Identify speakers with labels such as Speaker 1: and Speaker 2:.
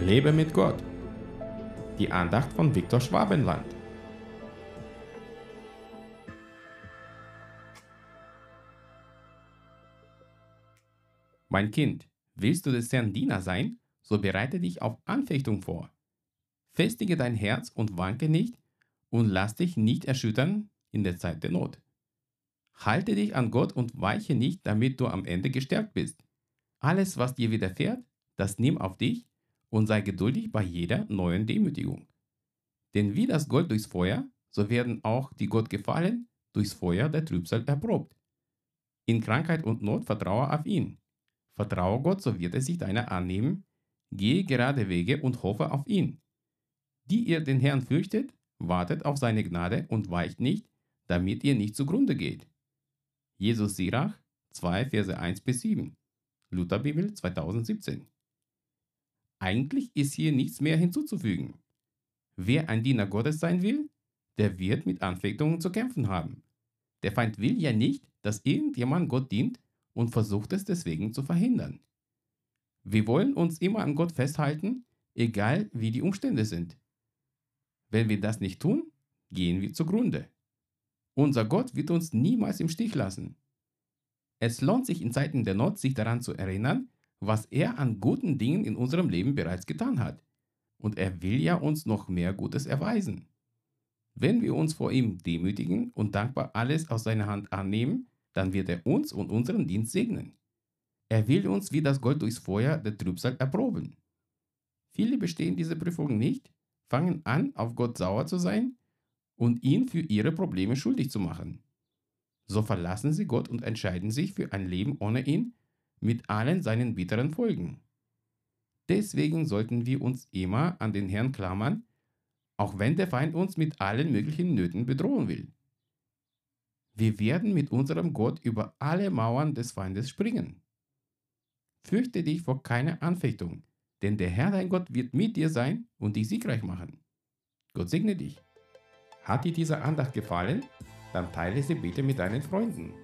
Speaker 1: Lebe mit Gott. Die Andacht von Viktor Schwabenland. Mein Kind, willst du des Herrn Diener sein, so bereite dich auf Anfechtung vor. Festige dein Herz und wanke nicht und lass dich nicht erschüttern in der Zeit der Not. Halte dich an Gott und weiche nicht, damit du am Ende gestärkt bist. Alles, was dir widerfährt, das nimm auf dich und sei geduldig bei jeder neuen Demütigung. Denn wie das Gold durchs Feuer, so werden auch die Gott gefallen durchs Feuer der Trübsal erprobt. In Krankheit und Not vertraue auf ihn. Vertraue Gott, so wird er sich deiner annehmen. Gehe gerade Wege und hoffe auf ihn. Die ihr den Herrn fürchtet, wartet auf seine Gnade und weicht nicht, damit ihr nicht zugrunde geht. Jesus Sirach 2, Verse 1 bis 7. Lutherbibel 2017. Eigentlich ist hier nichts mehr hinzuzufügen. Wer ein Diener Gottes sein will, der wird mit Anfechtungen zu kämpfen haben. Der Feind will ja nicht, dass irgendjemand Gott dient und versucht es deswegen zu verhindern. Wir wollen uns immer an Gott festhalten, egal wie die Umstände sind. Wenn wir das nicht tun, gehen wir zugrunde. Unser Gott wird uns niemals im Stich lassen. Es lohnt sich in Zeiten der Not, sich daran zu erinnern, was er an guten Dingen in unserem Leben bereits getan hat. Und er will ja uns noch mehr Gutes erweisen. Wenn wir uns vor ihm demütigen und dankbar alles aus seiner Hand annehmen, dann wird er uns und unseren Dienst segnen. Er will uns wie das Gold durchs Feuer der Trübsal erproben. Viele bestehen diese Prüfung nicht, fangen an, auf Gott sauer zu sein und ihn für ihre Probleme schuldig zu machen. So verlassen sie Gott und entscheiden sich für ein Leben ohne ihn mit allen seinen bitteren Folgen. Deswegen sollten wir uns immer an den Herrn klammern, auch wenn der Feind uns mit allen möglichen Nöten bedrohen will. Wir werden mit unserem Gott über alle Mauern des Feindes springen. Fürchte dich vor keiner Anfechtung, denn der Herr dein Gott wird mit dir sein und dich siegreich machen. Gott segne dich. Hat dir diese Andacht gefallen? Dann teile sie bitte mit deinen Freunden.